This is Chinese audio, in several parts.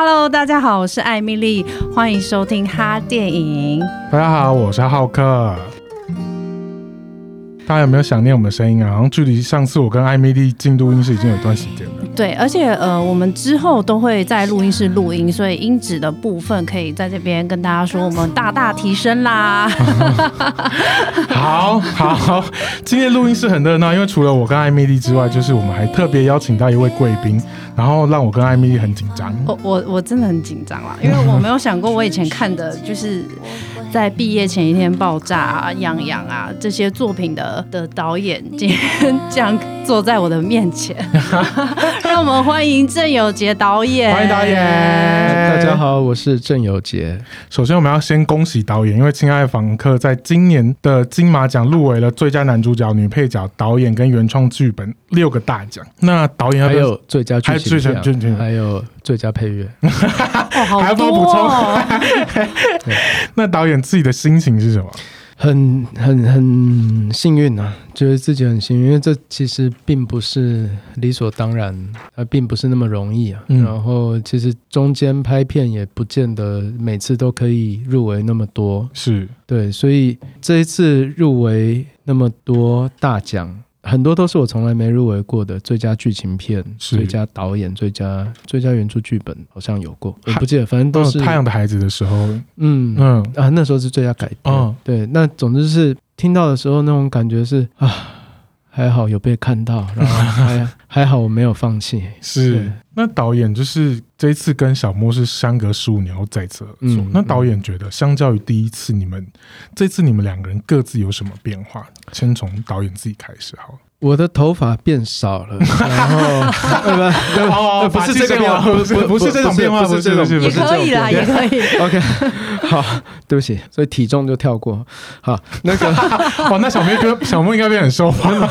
Hello，大家好，我是艾米丽，欢迎收听哈电影。大家好，我是浩克。大家有没有想念我们的声音啊？好像距离上次我跟艾米丽进录音室已经有段时间了。对，而且呃，我们之后都会在录音室录音，所以音质的部分可以在这边跟大家说，我们大大提升啦。好好，今天录音室很热闹，因为除了我跟艾米丽之外，就是我们还特别邀请到一位贵宾，然后让我跟艾米丽很紧张。我我我真的很紧张啦，因为我没有想过，我以前看的就是。在毕业前一天爆炸啊，样样啊，这些作品的的导演今天这样坐在我的面前，让我们欢迎郑有杰导演。欢迎导演，大家好，我是郑有杰。首先，我们要先恭喜导演，因为《亲爱的房客》在今年的金马奖入围了最佳男主角、女配角、导演跟原创剧本六个大奖。那导演还有最佳剧情片，还有最佳配乐，哦、好还要帮我补充？那导演。自己的心情是什么？很很很幸运啊，觉得自己很幸运，因为这其实并不是理所当然，而并不是那么容易啊。嗯、然后其实中间拍片也不见得每次都可以入围那么多，是对，所以这一次入围那么多大奖。很多都是我从来没入围过的最佳剧情片、最佳导演、最佳最佳原著剧本，好像有过，我不记得，反正都是《太阳的孩子》的时候，嗯嗯。啊，那时候是最佳改编。哦、对，那总之是听到的时候那种感觉是啊，还好有被看到，然后还 还好我没有放弃。是，那导演就是这一次跟小莫是相隔十五年后再次合作。嗯，那导演觉得，相较于第一次，你们这次你们两个人各自有什么变化？先从导演自己开始好了。我的头发变少了，然后不是这个变化，不是不是这种变化，不是这种，也可以啦，也可以。OK，好，对不起，所以体重就跳过。好，那个 哦，那小莫哥，小莫应该变很瘦吧？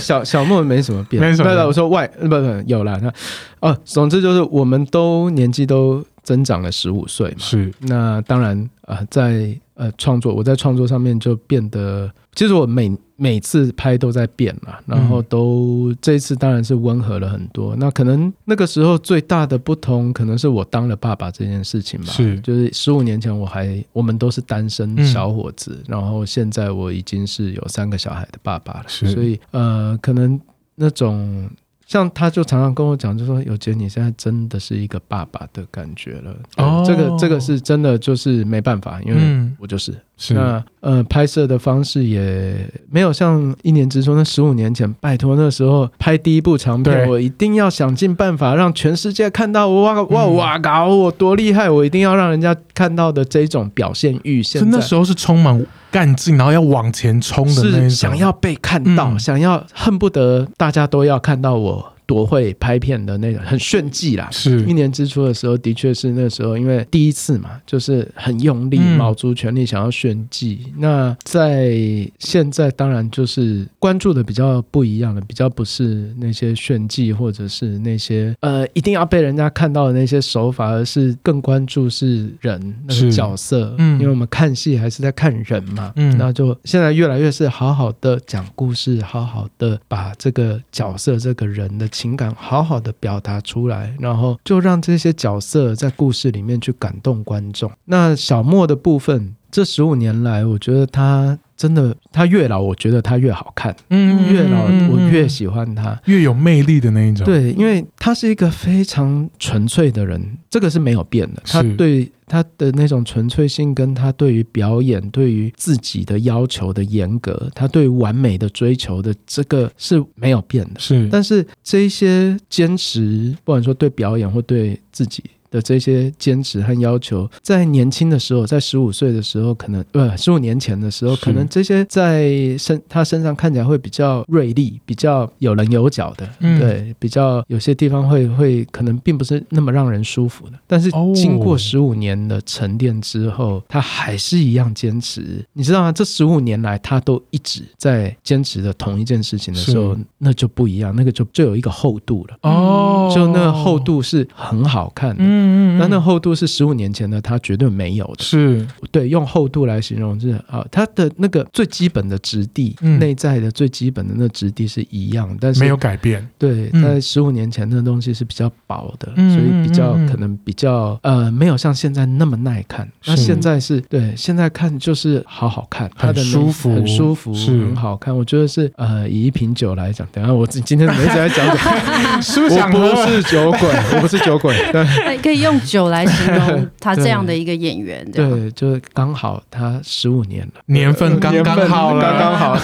小小莫没什么变，没什么。我说外，不不，有了。那哦，总之就是我们都年纪都增长了十五岁嘛。是，那当然啊，在呃创作，我在创作上面就变得，其实我每。每次拍都在变嘛，然后都、嗯、这一次当然是温和了很多。那可能那个时候最大的不同，可能是我当了爸爸这件事情吧。是，就是十五年前我还我们都是单身小伙子，嗯、然后现在我已经是有三个小孩的爸爸了。是，所以呃，可能那种。像他就常常跟我讲，就说有杰，你现在真的是一个爸爸的感觉了。哦，这个这个是真的，就是没办法，因为我就是。嗯、是那呃，拍摄的方式也没有像一年之中那十五年前，拜托那时候拍第一部长片，我一定要想尽办法让全世界看到我哇哇哇搞我多厉害，我一定要让人家看到的这种表现欲。现在那时候是充满干劲，然后要往前冲的那种，想要被看到，嗯、想要恨不得大家都要看到我。多会拍片的那种，很炫技啦。是一年之初的时候，的确是那时候，因为第一次嘛，就是很用力，卯足全力想要炫技。嗯、那在现在，当然就是关注的比较不一样了，比较不是那些炫技，或者是那些呃一定要被人家看到的那些手法，而是更关注是人那个角色。嗯，因为我们看戏还是在看人嘛。嗯，那就现在越来越是好好的讲故事，好好的把这个角色这个人的。情感好好的表达出来，然后就让这些角色在故事里面去感动观众。那小莫的部分，这十五年来，我觉得他真的，他越老，我觉得他越好看。嗯，越老我越喜欢他，越有魅力的那一种。对，因为他是一个非常纯粹的人，这个是没有变的。他对。他的那种纯粹性，跟他对于表演、对于自己的要求的严格，他对完美的追求的这个是没有变的。是，但是这一些坚持，不管说对表演或对自己。的这些坚持和要求，在年轻的时候，在十五岁的时候，可能不十五年前的时候，可能这些在身他身上看起来会比较锐利，比较有棱有角的，嗯、对，比较有些地方会会可能并不是那么让人舒服的。但是经过十五年的沉淀之后，他还是一样坚持。你知道吗？这十五年来，他都一直在坚持的同一件事情的时候，那就不一样，那个就就有一个厚度了。哦，就那个厚度是很好看的。嗯嗯嗯，那那厚度是十五年前的，它绝对没有的。是对，用厚度来形容就是啊，它的那个最基本的质地，嗯内在的最基本的那质地是一样，但是没有改变。对，嗯在十五年前那东西是比较薄的，嗯所以比较可能比较呃没有像现在那么耐看。那现在是对，现在看就是好好看，它的舒服很舒服，是很好看。我觉得是呃，以一瓶酒来讲，等下我自己今天没一直在讲酒，我不？是酒鬼，我不是酒鬼，对 哎可以用酒来形容他这样的一个演员，对，就是刚好他十五年了，年份刚刚好了，刚刚好。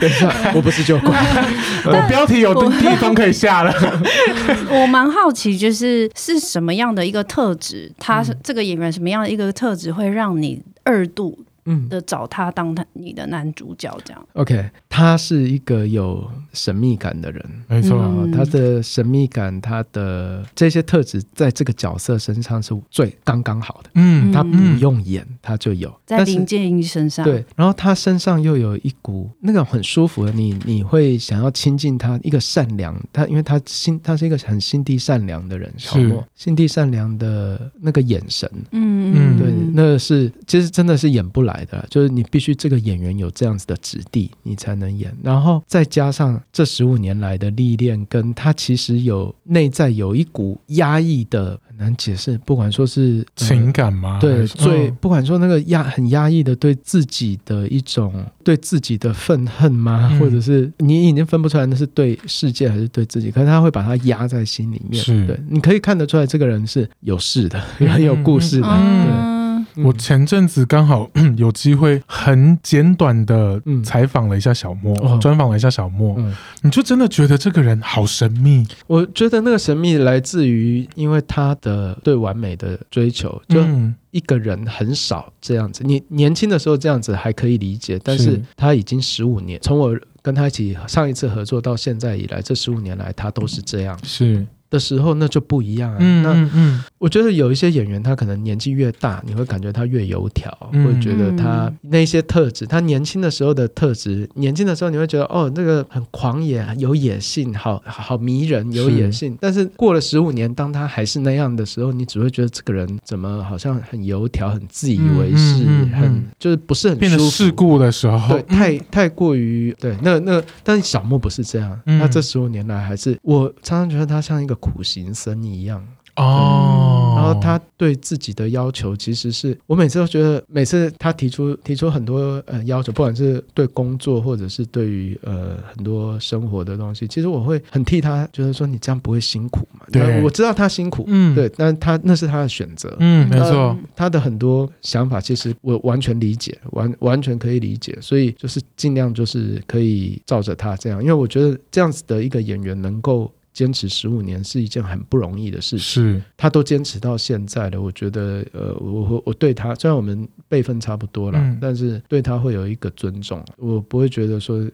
等一下，我不是酒鬼，我标题有的地方可以下了。我蛮好奇，就是是什么样的一个特质，他是这个演员什么样的一个特质，会让你二度嗯的找他当他你的男主角这样？，OK，他是一个有神秘感的人。没错，啊、他的神秘感，他的这些特质，在这个角色身上是最刚刚好的。嗯，他不用演，他就有。在林建英身上，对，然后他身上又有一股那个很舒服的，你你会想要亲近他，一个善良，他因为他心，他是一个很心地善良的人，小莫，心地善良的那个眼神，嗯嗯，对，那是其实真的是演不来的，就是你必须这个演员有这样子的质地，你才能演，然后再加上这十五年来的历练，跟他其实有内在有一股压抑的，很难解释，不管说是、呃、情感吗？对，最、嗯、不管说那个压很压抑的对自己的一种对自己的愤恨吗？嗯、或者是你已经分不出来那是对世界还是对自己，可是他会把它压在心里面。是对，你可以看得出来这个人是有事的，很、嗯、有故事的。嗯、对。嗯我前阵子刚好 有机会很简短的采访了一下小莫，专、嗯、访了一下小莫、嗯，你就真的觉得这个人好神秘。我觉得那个神秘来自于，因为他的对完美的追求，就一个人很少这样子。你年轻的时候这样子还可以理解，但是他已经十五年，从我跟他一起上一次合作到现在以来，这十五年来他都是这样。是。的时候，那就不一样啊。嗯、那嗯嗯，我觉得有一些演员，他可能年纪越大，你会感觉他越油条，嗯、会觉得他那些特质，他年轻的时候的特质，年轻的时候你会觉得哦，那个很狂野、有野性，好好迷人，有野性。是但是过了十五年，当他还是那样的时候，你只会觉得这个人怎么好像很油条、很自以为是、很就是不是很舒服。变得世故的时候，对，太太过于对。那那，但是小莫不是这样，他这十五年来还是，我常常觉得他像一个苦行僧一样。哦，然后他对自己的要求，其实是我每次都觉得，每次他提出提出很多呃要求，不管是对工作或者是对于呃很多生活的东西，其实我会很替他觉得说，你这样不会辛苦嘛？对，我知道他辛苦，嗯，对，但他那是他的选择，嗯，没错，他的很多想法其实我完全理解，完完全可以理解，所以就是尽量就是可以照着他这样，因为我觉得这样子的一个演员能够。坚持十五年是一件很不容易的事情，是他都坚持到现在了。我觉得，呃，我我对他虽然我们辈分差不多了，嗯、但是对他会有一个尊重，我不会觉得说。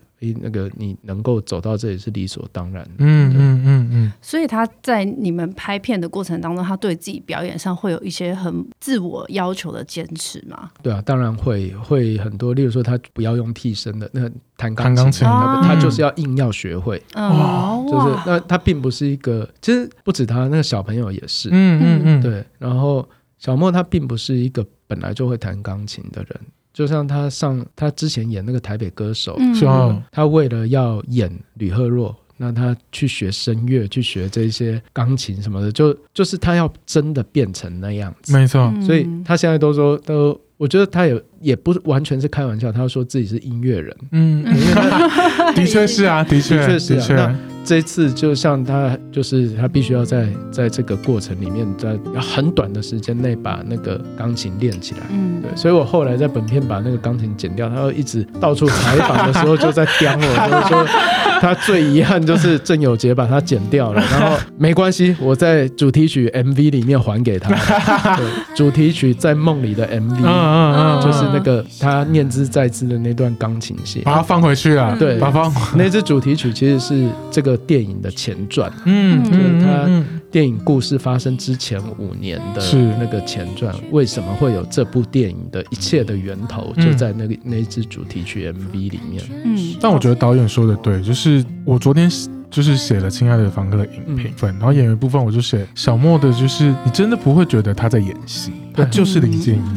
那个你能够走到这里是理所当然的。嗯嗯嗯嗯。所以他在你们拍片的过程当中，他对自己表演上会有一些很自我要求的坚持吗？对啊，当然会会很多。例如说，他不要用替身的，那弹钢琴，他，他就是要硬要学会。哦，就是那他并不是一个，其实不止他，那个小朋友也是。嗯嗯嗯，对。然后小莫他并不是一个本来就会弹钢琴的人。就像他上他之前演那个台北歌手，是啊，他为了要演吕赫若，那他去学声乐，去学这些钢琴什么的，就就是他要真的变成那样子，没错。所以他现在都说都，我觉得他也也不完全是开玩笑，他说自己是音乐人，嗯，的确是啊，的确的确是啊。这次就像他，就是他必须要在在这个过程里面，在很短的时间内把那个钢琴练起来。嗯，对，所以我后来在本片把那个钢琴剪掉，他会一直到处采访的时候就在刁我，就是说他最遗憾就是郑有杰把它剪掉了，然后没关系，我在主题曲 MV 里面还给他。对，主题曲在梦里的 MV，嗯嗯嗯，就是那个他念兹在兹的那段钢琴戏，把它放回去了。对，把它放那支主题曲其实是这个。电影的前传，嗯，就是他电影故事发生之前五年的那个前传，为什么会有这部电影的一切的源头，就在那个那一支主题曲 MV 里面。嗯，但我觉得导演说的对，就是我昨天就是写了《亲爱的房客》的影评分，然后演员部分我就写小莫的，就是你真的不会觉得他在演戏，他就是林建一。嗯，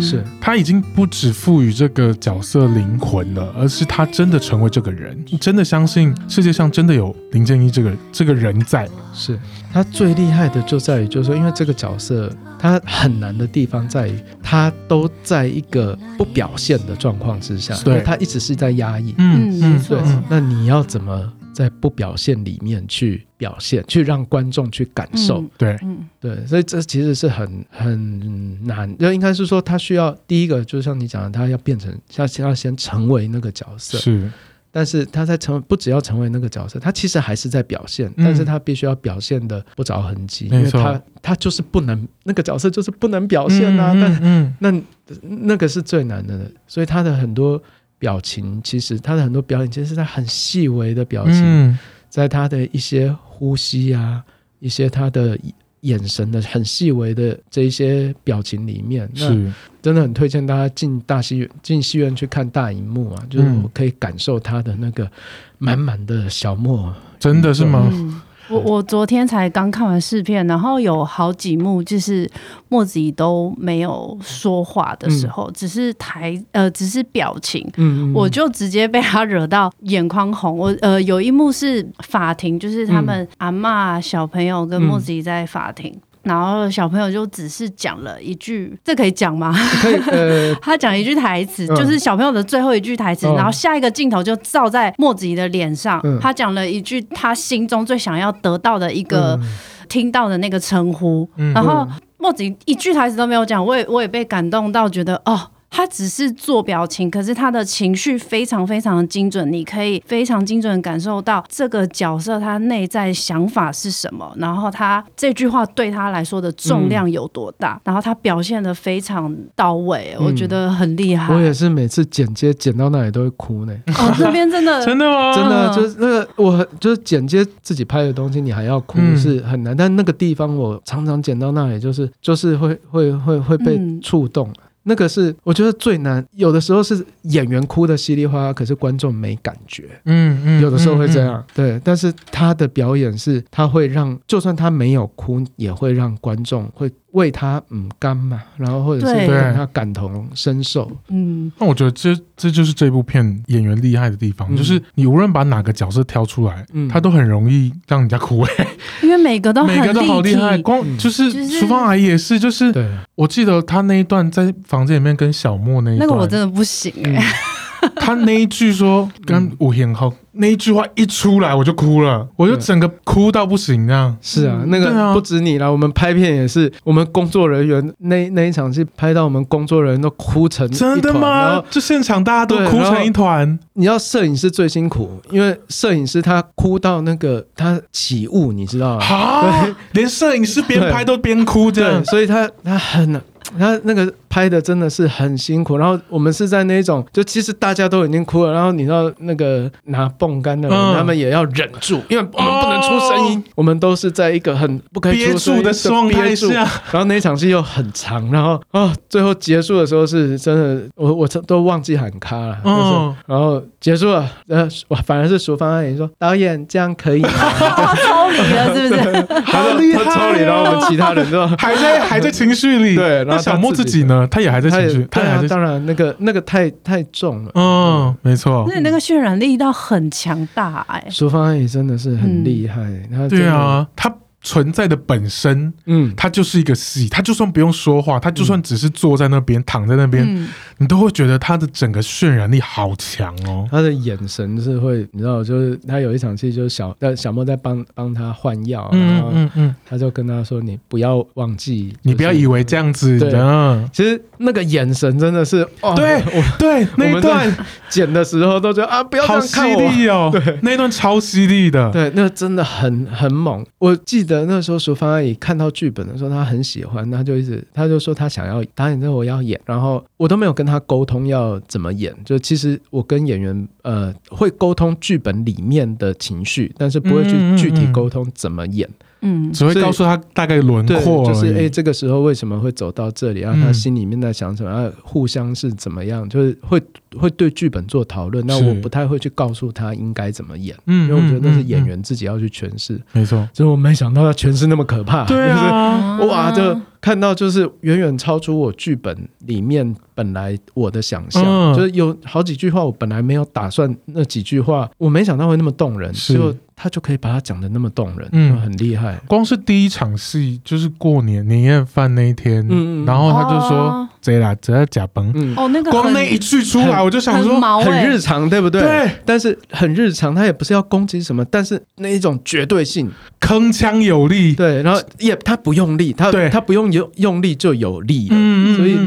是他已经不只赋予这个角色灵魂了，而是他真的成为这个人，你真的相信世界上真的有林正英这个这个人在。是他最厉害的就在于，就是说，因为这个角色他很难的地方在于，他都在一个不表现的状况之下，对，他一直是在压抑。嗯嗯，对。那你要怎么？在不表现里面去表现，去让观众去感受，嗯、对，嗯，对，所以这其实是很很难，就应该是说他需要第一个，就像你讲的，他要变成，要要先成为那个角色，是，但是他在成不只要成为那个角色，他其实还是在表现，嗯、但是他必须要表现的不着痕迹，因为他他就是不能那个角色就是不能表现啊，嗯、但嗯，那那个是最难的，所以他的很多。表情其实他的很多表演，其实是在很细微的表情，嗯、在他的一些呼吸啊，一些他的眼神的很细微的这一些表情里面，是。那真的很推荐大家进大戏院、进戏院去看大荧幕啊，就是我可以感受他的那个满满的小莫，真的是吗？嗯我我昨天才刚看完试片，然后有好几幕就是莫子怡都没有说话的时候，嗯、只是台呃只是表情，嗯，嗯，我就直接被他惹到眼眶红。我呃有一幕是法庭，就是他们阿妈小朋友跟莫子怡在法庭。嗯然后小朋友就只是讲了一句，这可以讲吗？可以。呃，他讲一句台词，嗯、就是小朋友的最后一句台词。嗯、然后下一个镜头就照在莫子怡的脸上，嗯、他讲了一句他心中最想要得到的一个、嗯、听到的那个称呼。嗯、然后莫子怡一句台词都没有讲，我也我也被感动到，觉得哦。他只是做表情，可是他的情绪非常非常的精准，你可以非常精准的感受到这个角色他内在想法是什么，然后他这句话对他来说的重量有多大，嗯、然后他表现的非常到位，嗯、我觉得很厉害。我也是每次剪接剪到那里都会哭呢。哦，这边真的 真的吗？真的就是那个我就是剪接自己拍的东西，你还要哭是很难，嗯、但那个地方我常常剪到那里就是就是会会会会被触动。嗯那个是我觉得最难，有的时候是演员哭的稀里哗啦，可是观众没感觉。嗯嗯，有的时候会这样。对，但是他的表演是，他会让就算他没有哭，也会让观众会。为他嗯干嘛，然后或者是让他感同身受。嗯，那我觉得这这就是这部片演员厉害的地方，嗯、就是你无论把哪个角色挑出来，嗯，他都很容易让人家哭哎，因为每个都每个都好厉害，光就是淑芳阿姨也是，就是对，我记得他那一段在房间里面跟小莫那一段，那个我真的不行哎、欸。嗯 他那一句说跟吴彦浩那一句话一出来，我就哭了，我就整个哭到不行，这样。是啊，那个不止你了，我们拍片也是，我们工作人员那那一场戏拍到我们工作人员都哭成。真的吗？就现场大家都哭成一团。你要摄影师最辛苦，因为摄影师他哭到那个他起雾，你知道吗？啊，连摄影师边拍都边哭，这样，所以他他很。他那个拍的真的是很辛苦，然后我们是在那种，就其实大家都已经哭了，然后你知道那个拿泵杆的人，嗯、他们也要忍住，因为我们不能出声音，哦、我们都是在一个很不可以出声的状态下，然后那场戏又很长，然后啊、哦，最后结束的时候是真的，我我都忘记喊卡了，嗯，然后结束了，呃，反而是淑芳阿姨说导演这样可以吗？抽离了是不是？好厉害，抽离，然后我们其他人都还在还在情绪里，对，然后。小莫自己呢，他也还在情绪，他也还在。当然，那个那个太太重了。嗯，没错。那那个渲染力道很强大哎。淑芳阿姨真的是很厉害。他对啊，他存在的本身，嗯，他就是一个戏。他就算不用说话，他就算只是坐在那边，躺在那边，你都会觉得他的整个渲染力好强哦。他的眼神是会，你知道，就是他有一场戏，就是小在小莫在帮帮他换药，然后嗯嗯，他就跟他说：“你不要忘记，你不要以为这样子的。”其实那个眼神真的是，哦对，我对那段剪的时候都觉得啊，不要这样看我哦。对，那段超犀利的，对，那真的很很猛。我记得那时候淑芳阿姨看到剧本的时候，她很喜欢，她就一直，她就说她想要导演，之后我要演，然后我都没有跟。她沟通要怎么演，就其实我跟演员呃会沟通剧本里面的情绪，但是不会去具体沟通怎么演。嗯嗯嗯嗯，只会告诉他大概轮廓，就是哎、欸，这个时候为什么会走到这里？然后他心里面在想什么？然后互相是怎么样？就是会会对剧本做讨论。那我不太会去告诉他应该怎么演，嗯，因为我觉得那是演员自己要去诠释。没错，就是我没想到他诠释那么可怕，对啊，就是、哇，就。看到就是远远超出我剧本里面本来我的想象，嗯、就是有好几句话我本来没有打算，那几句话我没想到会那么动人，就他就可以把它讲的那么动人，嗯，很厉害。光是第一场戏就是过年年夜饭那一天，嗯，然后他就说贼啦，贼在假崩，哦，那个光那一句出来，我就想说很，日常，对不对？对，但是很日常，他也不是要攻击什么，但是那一种绝对性，铿锵有力，对，然后也他不用力，他对。他不用用用力就有力了，嗯，所以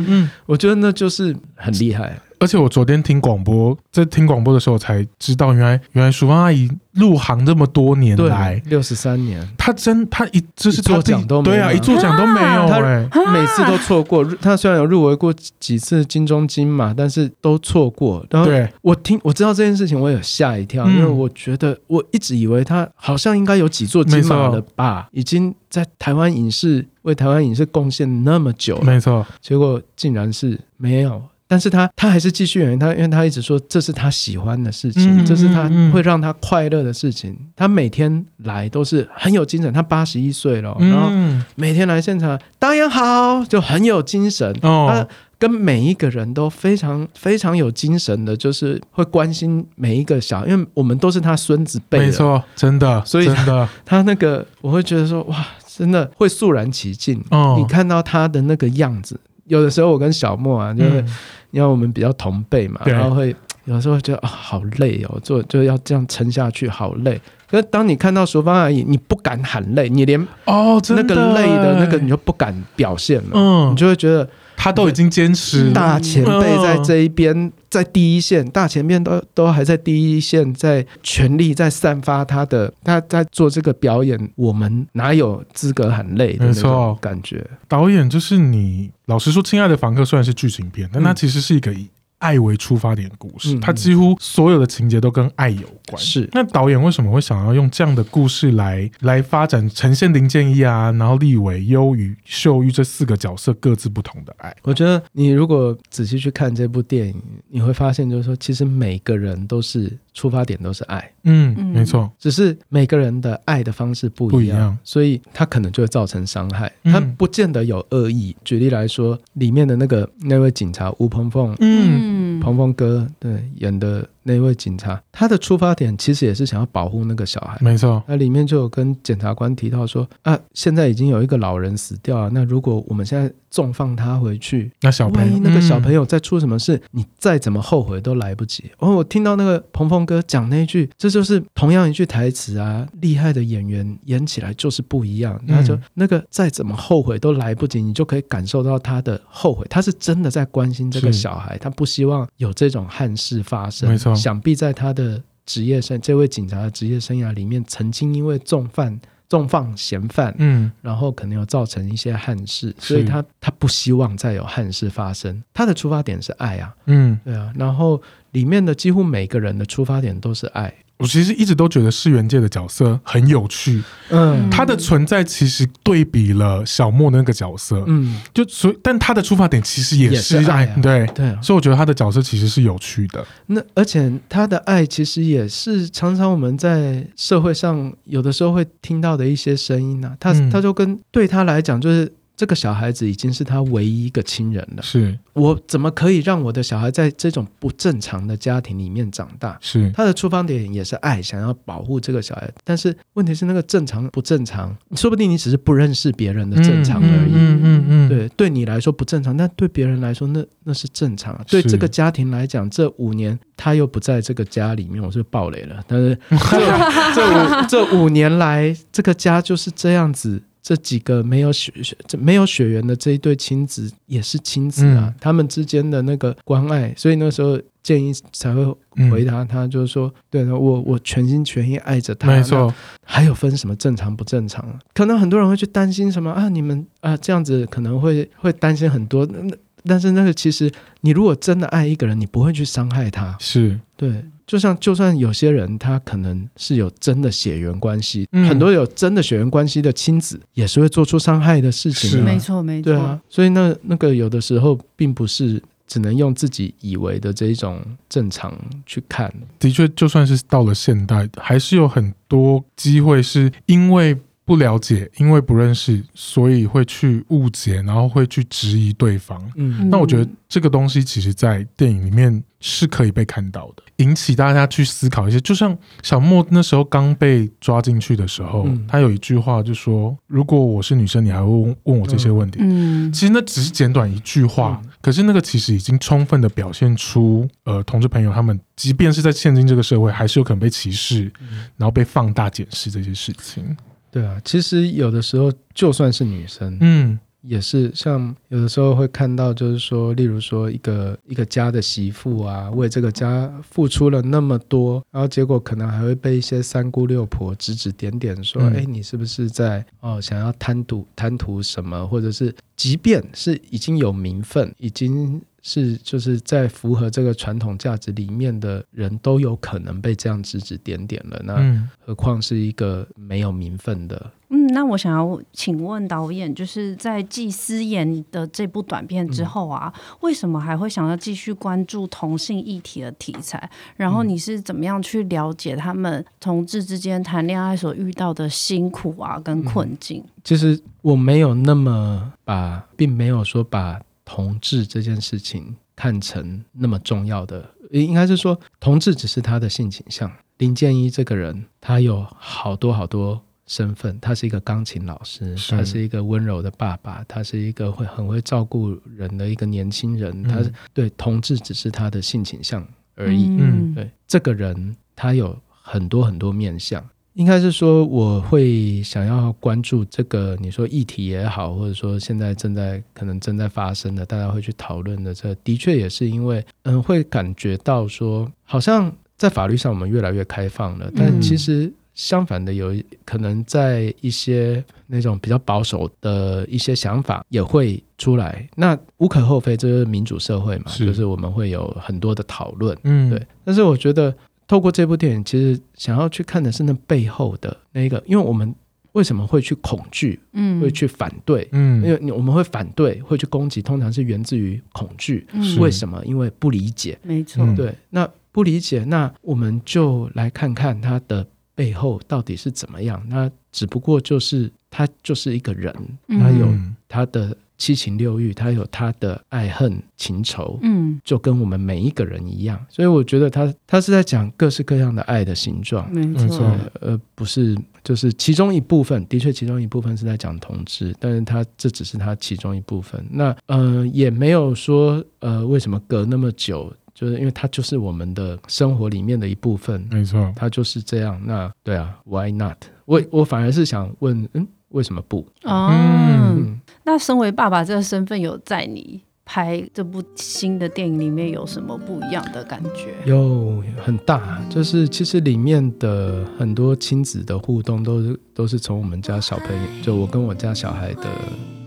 我觉得那就是很厉害。而且我昨天听广播，在听广播的时候才知道，原来原来淑芳阿姨入行这么多年来，六十三年，她真她一就是座奖都没有，对啊，一座奖都没有，她每次都错过。她虽然有入围过几次金钟金嘛，但是都错过。然后我听我知道这件事情，我有吓一跳，因为我觉得我一直以为她好像应该有几座金马了吧，已经在台湾影视为台湾影视贡献那么久，没错，结果竟然是没有。但是他他还是继续演，他因为他一直说这是他喜欢的事情，嗯、这是他会让他快乐的事情。嗯、他每天来都是很有精神，他八十一岁了，嗯、然后每天来现场，导演好，就很有精神。哦、他跟每一个人都非常非常有精神的，就是会关心每一个小，因为我们都是他孙子辈的，没错，真的，所以真的他那个我会觉得说哇，真的会肃然起敬。哦、你看到他的那个样子，有的时候我跟小莫啊，就是。嗯因为我们比较同辈嘛，然后会有时候会觉得啊、哦，好累哦，做就要这样撑下去，好累。可是当你看到淑芳阿姨，你不敢喊累，你连哦那个累的那个你就不敢表现了，嗯，你就会觉得他都已经坚持，大前辈在这一边，在第一线，大前面都都还在第一线，在全力在散发他的，他在做这个表演，我们哪有资格喊累的那种感觉？导演就是你。老实说，《亲爱的房客》虽然是剧情片，但它其实是一个以爱为出发点的故事，它几乎所有的情节都跟爱有关。是，那导演为什么会想要用这样的故事来来发展，呈现林建一啊，然后立伟、忧郁、秀玉这四个角色各自不同的爱？我觉得你如果仔细去看这部电影，你会发现，就是说，其实每个人都是。出发点都是爱，嗯，没错，只是每个人的爱的方式不一样，一样，所以他可能就会造成伤害，他不见得有恶意。举例来说，里面的那个那位警察吴鹏凤，嗯，鹏鹏哥对演的。那位警察，他的出发点其实也是想要保护那个小孩。没错，那里面就有跟检察官提到说啊，现在已经有一个老人死掉了，那如果我们现在纵放他回去，那小朋友，那个小朋友再出什么事，嗯、你再怎么后悔都来不及。哦，我听到那个鹏鹏哥讲那一句，这就是同样一句台词啊，厉害的演员演起来就是不一样。他说那个再怎么后悔都来不及，你就可以感受到他的后悔，他是真的在关心这个小孩，他不希望有这种憾事发生。没错。想必在他的职业生，这位警察的职业生涯里面，曾经因为重犯、重放嫌犯，嗯，然后可能有造成一些憾事，所以他他不希望再有憾事发生。他的出发点是爱啊，嗯，对啊，然后里面的几乎每个人的出发点都是爱。我其实一直都觉得世元界的角色很有趣，嗯，他的存在其实对比了小莫那个角色，嗯，就所以，但他的出发点其实也是爱，对对，所以我觉得他的角色其实是有趣的。那而且他的爱其实也是常常我们在社会上有的时候会听到的一些声音啊，他他就跟对他来讲就是。这个小孩子已经是他唯一一个亲人了。是我怎么可以让我的小孩在这种不正常的家庭里面长大？是他的出发点也是爱，想要保护这个小孩。但是问题是，那个正常不正常？说不定你只是不认识别人的正常而已。嗯嗯嗯，嗯。对，对你来说不正常，但对别人来说，那那是正常。对这个家庭来讲，这五年他又不在这个家里面，我是暴雷了。但是这 这五这五年来，这个家就是这样子。这几个没有血血这、没有血缘的这一对亲子也是亲子啊，嗯、他们之间的那个关爱，所以那时候建议才会回答他，就是说，嗯、对的，我我全心全意爱着他。没错，还有分什么正常不正常？可能很多人会去担心什么啊？你们啊这样子可能会会担心很多。那但是那个其实，你如果真的爱一个人，你不会去伤害他。是，对。就像就算有些人他可能是有真的血缘关系，嗯很多有真的血缘关系的亲子也是会做出伤害的事情是的。没错没错，对啊，所以那那个有的时候并不是只能用自己以为的这一种正常去看。的确，就算是到了现代，还是有很多机会是因为不了解，因为不认识，所以会去误解，然后会去质疑对方。嗯那我觉得这个东西，其实在电影里面是可以被看到的，引起大家去思考一些。就像小莫那时候刚被抓进去的时候，嗯他有一句话就说：“如果我是女生，你还会问问我这些问题？”嗯，其实那只是简短一句话，嗯可是那个其实已经充分的表现出，呃，同志朋友他们即便是在现今这个社会，还是有可能被歧视，然后被放大检视这些事情。对啊，其实有的时候就算是女生，嗯。也是像有的时候会看到，就是说，例如说一个一个家的媳妇啊，为这个家付出了那么多，然后结果可能还会被一些三姑六婆指指点点，说，嗯。哎，你是不是在哦想要贪图贪图什么，或者是即便是已经有名分，已经是就是在符合这个传统价值里面的人都有可能被这样指指点点了，那嗯，何况是一个没有名分的。嗯，那我想要请问导演，就是在祭司演》的这部短片之后啊，嗯、为什么还会想要继续关注同性议题的题材？然后你是怎么样去了解他们同志之间谈恋爱所遇到的辛苦啊，跟困境？其实我没有那么把，并没有说把同志这件事情看成那么重要的，应该是说同志只是他的性倾向。林建一这个人，他有好多好多。身份，他是一个钢琴老师，是他是一个温柔的爸爸，他是一个会很会照顾人的一个年轻人。嗯、他是对同志只是他的性倾向而已。嗯，对这个人，他有很多很多面向。应该是说，我会想要关注这个，你说议题也好，或者说现在正在可能正在发生的，大家会去讨论的，这的确也是因为，嗯，会感觉到说，好像在法律上我们越来越开放了，但其实。相反的，有可能在一些那种比较保守的一些想法也会出来。那无可厚非，这是民主社会嘛，是就是我们会有很多的讨论，嗯，对。但是我觉得透过这部电影，其实想要去看的是那背后的那一个，因为我们为什么会去恐惧，嗯，会去反对，嗯，因为我们会反对，会去攻击，通常是源自于恐惧。嗯为什么？因为不理解，没错，嗯对。那不理解，那我们就来看看他的。背后到底是怎么样？那只不过就是他就是一个人，他有他的七情六欲，他有他的爱恨情仇，嗯，就跟我们每一个人一样。所以我觉得他他是在讲各式各样的爱的形状，没错，呃不是就是其中一部分。的确，其中一部分是在讲同志，但是他这只是他其中一部分。那呃，也没有说呃，为什么隔那么久？就是因为它就是我们的生活里面的一部分，没错，它就是这样。那对啊，Why not？我我反而是想问，嗯，为什么不？哦，嗯，那身为爸爸这个身份，有在你拍这部新的电影里面有什么不一样的感觉？有很大，就是其实里面的很多亲子的互动，都是都是从我们家小朋友，就我跟我家小孩的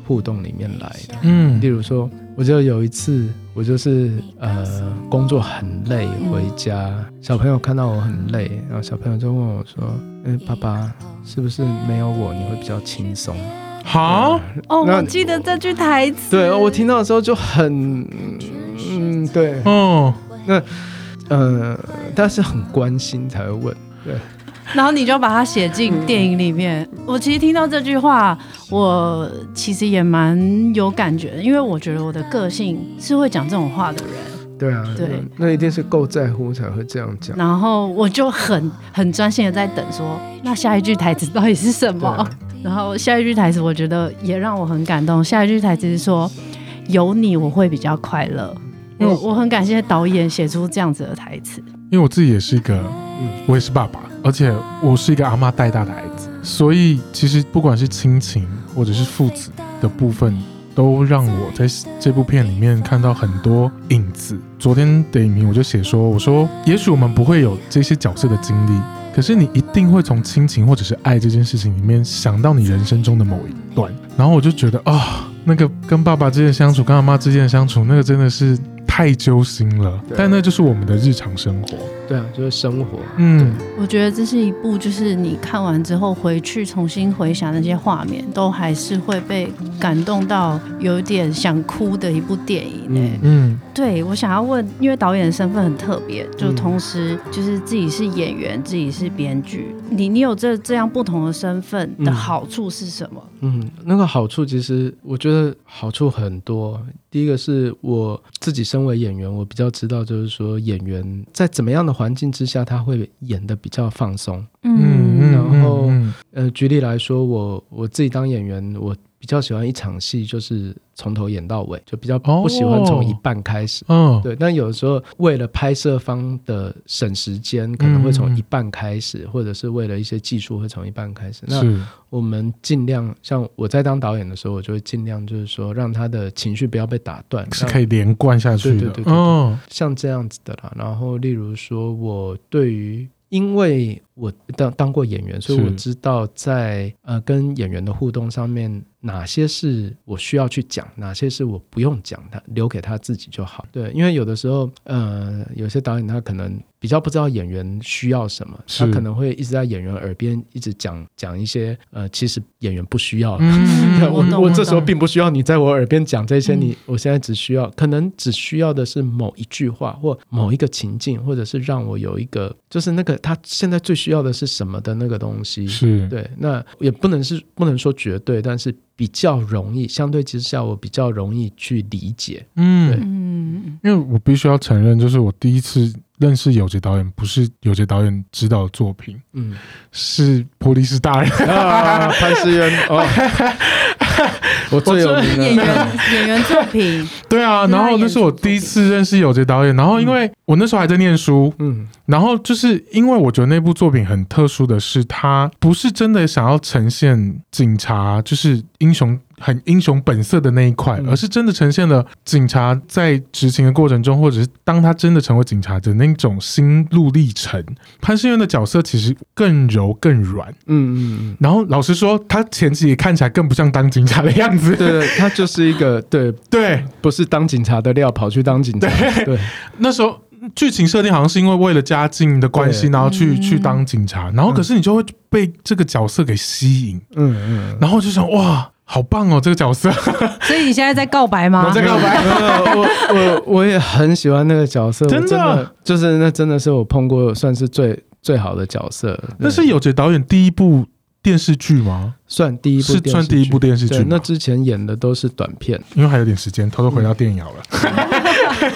互动里面来的。嗯，例如说，我就有一次，我就是呃工作很累回家，嗯、小朋友看到我很累，然后小朋友就问我说：“嗯、欸，爸爸是不是没有我你会比较轻松？”好哦，我记得这句台词。对，我听到的时候就很嗯，对哦，那呃，但是很关心才会问，对。然后你就把它写进电影里面。我其实听到这句话，我其实也蛮有感觉的，因为我觉得我的个性是会讲这种话的人。对啊，对，那一定是够在乎才会这样讲。然后我就很很专心的在等说，说那下一句台词到底是什么？啊、然后下一句台词，我觉得也让我很感动。下一句台词是说，有你我会比较快乐。我我很感谢导演写出这样子的台词，因为我自己也是一个，嗯，我也是爸爸。而且我是一个阿妈带大的孩子，所以其实不管是亲情或者是父子的部分，都让我在这部片里面看到很多影子。昨天的影评我就写说，我说也许我们不会有这些角色的经历，可是你一定会从亲情或者是爱这件事情里面想到你人生中的某一段。然后我就觉得啊、哦，那个跟爸爸之间相处，跟阿妈之间的相处，那个真的是太揪心了。但那就是我们的日常生活。对啊，就是生活。嗯，我觉得这是一部，就是你看完之后回去重新回想那些画面，都还是会被感动到有点想哭的一部电影。嗯嗯，对，我想要问，因为导演的身份很特别，就同时就是自己是演员，自己是编剧。你你有这这样不同的身份的好处是什么？嗯，那个好处其实我觉得好处很多。第一个是我自己身为演员，我比较知道，就是说演员在怎么样的环境之下，他会演的比较放松。嗯，然后呃，举例来说，我我自己当演员，我。比较喜欢一场戏就是从头演到尾，就比较不喜欢从一半开始。嗯、哦，对。但有的时候为了拍摄方的省时间，可能会从一半开始，嗯、或者是为了一些技术会从一半开始。那我们尽量像我在当导演的时候，我就会尽量就是说让他的情绪不要被打断，是可以连贯下去的。对对对对，哦，像这样子的啦。然后例如说我对于。因为我当当过演员，所以我知道在呃跟演员的互动上面，哪些是我需要去讲，哪些是我不用讲的，留给他自己就好。对，因为有的时候，呃，有些导演他可能。比较不知道演员需要什么，他可能会一直在演员耳边一直讲讲一些呃，其实演员不需要的。嗯、我我，我这时候并不需要你在我耳边讲这些，你、嗯、我现在只需要可能只需要的是某一句话或某一个情境，或者是让我有一个就是那个他现在最需要的是什么的那个东西。是对，那也不能是不能说绝对，但是比较容易，相对之下我比较容易去理解。嗯，对，嗯，因为我必须要承认，就是我第一次。认识有杰导演不是有杰导演指导的作品，嗯，是普利斯大人。啊，潘思渊哦，我最有名的。演员演员作品，对啊，然后那是我第一次认识有杰导演，然后因为我那时候还在念书，嗯，然后就是因为我觉得那部作品很特殊的是，他不是真的想要呈现警察就是英雄。很英雄本色的那一块，而是真的呈现了警察在执勤的过程中，或者是当他真的成为警察的那种心路历程。潘思渊的角色其实更柔更软，嗯嗯嗯。然后老实说，他前期也看起来更不像当警察的样子。对，他就是一个对对，不是当警察的料，跑去当警察。对，对那时候剧情设定好像是因为为了家境的关系，然后去去当警察。然后可是你就会被这个角色给吸引，嗯嗯。然后就想哇。好棒哦，这个角色。所以你现在在告白吗？我在告白。我我我也很喜欢那个角色，真的，真的就是那真的是我碰过算是最最好的角色。那是有杰导演第一部电视剧吗？算第一部，是算第一部电视剧。那之前演的都是短片，因为还有点时间，偷偷回到电影了。嗯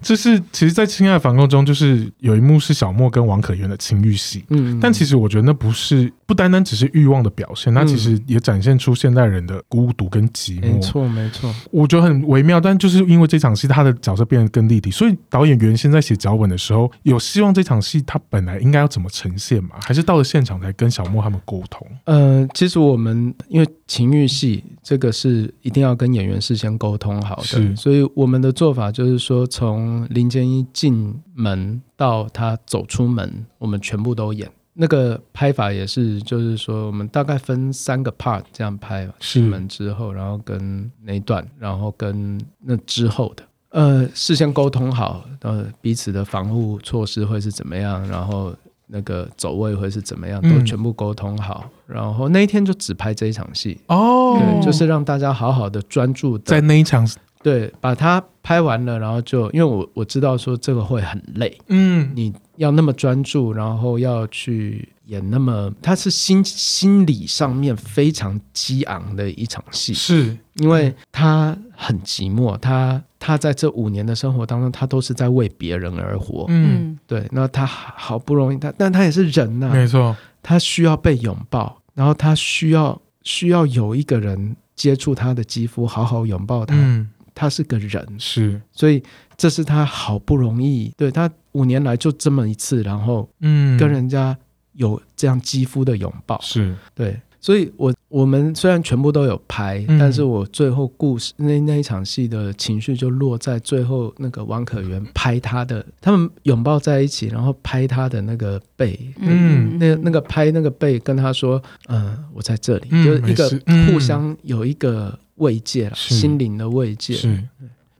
就是其实，在《亲爱的房客》中，就是有一幕是小莫跟王可媛的情欲戏。嗯，但其实我觉得那不是不单单只是欲望的表现，那其实也展现出现代人的孤独跟寂寞。没错，没错。我觉得很微妙，但就是因为这场戏，他的角色变得更立体，所以导演原先在写脚本的时候，有希望这场戏他本来应该要怎么呈现嘛？还是到了现场才跟小莫他们沟通？呃，其实我们因为情欲戏这个是一定要跟演员事先沟通好的，所以我们的做法就是说从。林建一进门到他走出门，我们全部都演。那个拍法也是，就是说我们大概分三个 part 这样拍。进门之后，然后跟那一段，然后跟那之后的，呃，事先沟通好，呃，彼此的防护措施会是怎么样，然后那个走位会是怎么样，都全部沟通好。嗯、然后那一天就只拍这一场戏。哦，对，就是让大家好好的专注在那一场。对，把它拍完了，然后就因为我我知道说这个会很累，嗯，你要那么专注，然后要去演那么，它是心心理上面非常激昂的一场戏，是。因为他很寂寞，他他在这五年的生活当中，他都是在为别人而活，嗯，对，那他好不容易，他但他也是人呐、啊，没错，他需要被拥抱，然后他需要需要有一个人接触他的肌肤，好好拥抱他。嗯。他是个人，是，所以这是他好不容易，对，他五年来就这么一次，然后嗯，跟人家有这样肌肤的拥抱，是。对，所以我我们虽然全部都有拍，嗯、但是我最后故事那那一场戏的情绪就落在最后那个王可媛拍他的，他们拥抱在一起，然后拍他的那个背，嗯，那那个拍那个背跟他说，嗯、呃，我在这里，嗯、就是一个互相有一个。慰藉了，是心灵的慰藉。是，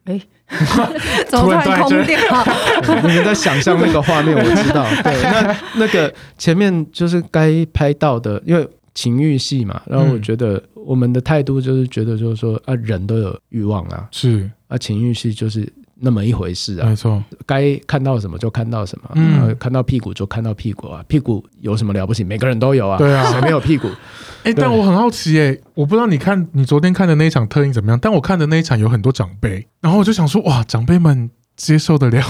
哎，怎么突然空掉？你们在想象那个画面，我知道。对，那 那个前面就是该拍到的，因为情欲戏嘛。然后我觉得我们的态度就是觉得，就是说啊，人都有欲望啊，是啊，情欲戏就是。那么一回事啊，没错，该看到什么就看到什么，嗯，看到屁股就看到屁股啊，屁股有什么了不起？每个人都有啊，对啊，谁没有屁股？哎，但我很好奇哎，我不知道你看你昨天看的那一场特映怎么样，但我看的那一场有很多长辈，然后我就想说，哇，长辈们。接受得了，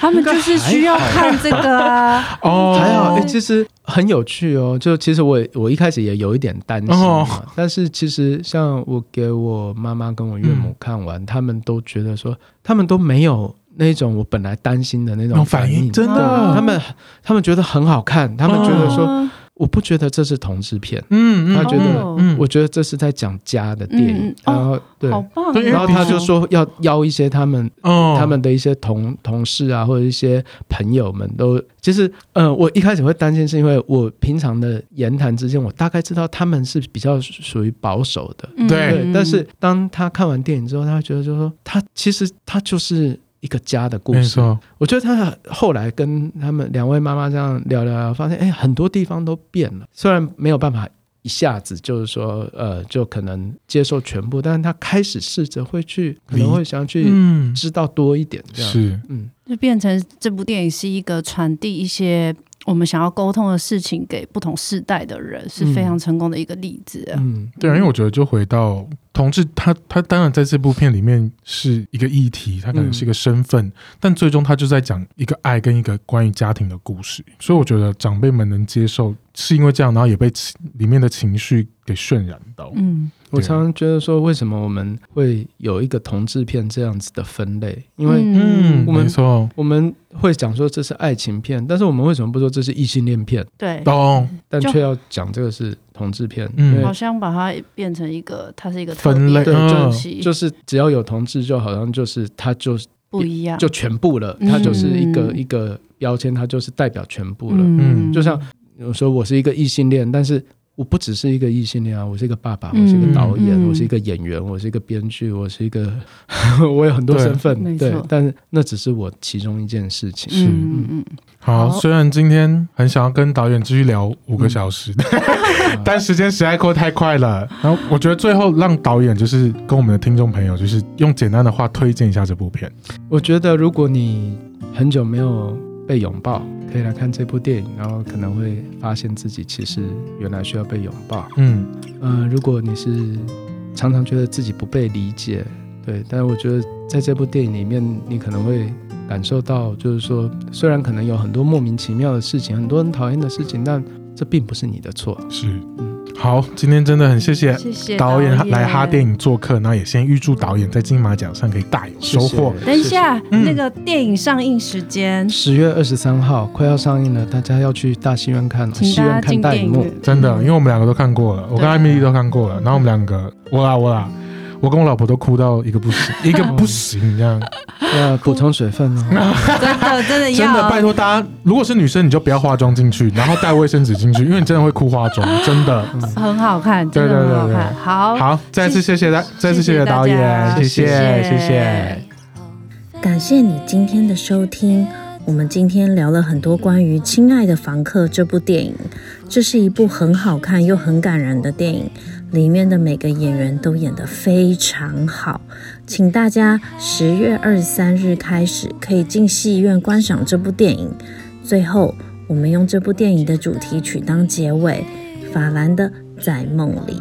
他们就是需要看这个啊。哦，还好，哎、欸，其实很有趣哦。就其实我我一开始也有一点担心、哦、但是其实像我给我妈妈跟我岳母看完，嗯、他们都觉得说，他们都没有那种我本来担心的那种反应，反应真的，他们他们觉得很好看，他们觉得说。哦我不觉得这是同志片，嗯，他觉得，嗯，我觉得这是在讲家的电影，然后对，好棒，然后他就说要邀一些他们，他们的一些同同事啊，或者一些朋友们都，其实，呃，我一开始会担心，是因为我平常的言谈之间，我大概知道他们是比较属于保守的，对，但是当他看完电影之后，他会觉得就是说，他其实他就是。一个家的故事，我觉得他后来跟他们两位妈妈这样聊聊聊，发现哎，很多地方都变了。虽然没有办法一下子就是说，呃，就可能接受全部，但是他开始试着会去，可能会想去知道多一点，这样。是，嗯，就变成这部电影是一个传递一些。我们想要沟通的事情给不同世代的人是非常成功的一个例子。嗯，对啊，因为我觉得就回到同志，他他当然在这部片里面是一个议题，他可能是一个身份，嗯、但最终他就在讲一个爱跟一个关于家庭的故事。所以我觉得长辈们能接受，是因为这样，然后也被里面的情绪给渲染到。嗯。我常常觉得说，为什么我们会有一个同志片这样子的分类？因为，嗯，我们说我们会讲说这是爱情片，但是我们为什么不说这是异性恋片？对，懂，但却要讲这个是同志片，好像把它变成一个，它是一个分类，对，就是只要有同志，就好像就是它就是不一样，就全部了，它就是一个一个标签，它就是代表全部了。嗯，就像有时候我是一个异性恋，但是。我不只是一个异性恋啊，我是一个爸爸，我是一个导演，嗯、我是一个演员，我是一个编剧，我是一个，我有很多身份，对，但是那只是我其中一件事情。是，嗯嗯。好，虽然今天很想要跟导演继续聊五个小时，嗯、但时间实在过太快了。然后我觉得最后让导演就是跟我们的听众朋友，就是用简单的话推荐一下这部片。我觉得如果你很久没有被拥抱，可以来看这部电影，然后可能会发现自己其实原来需要被拥抱。嗯，呃，如果你是常常觉得自己不被理解，对，但是我觉得在这部电影里面，你可能会感受到，就是说，虽然可能有很多莫名其妙的事情，很多人讨厌的事情，但这并不是你的错。是，嗯。好，今天真的很谢谢导演来哈电影做客，那也先预祝导演在金马奖上可以大有收获。等一下，那个电影上映时间。十月二十三号快要上映了，大家要去大戏院看，戏院看大荧幕，真的，因为我们两个都看过了，我跟艾米丽都看过了，然后我们两个，我啦我啦。我跟我老婆都哭到一个不行，一个不行这样。要补充水分哦。真 的真的。真的拜托大家，如果是女生，你就不要化妆进去，然后带卫生纸进去，因为你真的会哭化妆，真的。很好看，对对对对。好，好，再次谢谢大，再次谢谢导演，谢谢谢谢。感谢你今天的收听，我们今天聊了很多关于《亲爱的房客》这部电影，这是一部很好看又很感人的电影。里面的每个演员都演得非常好，请大家十月二十三日开始可以进戏院观赏这部电影。最后，我们用这部电影的主题曲当结尾，法兰的《在梦里》。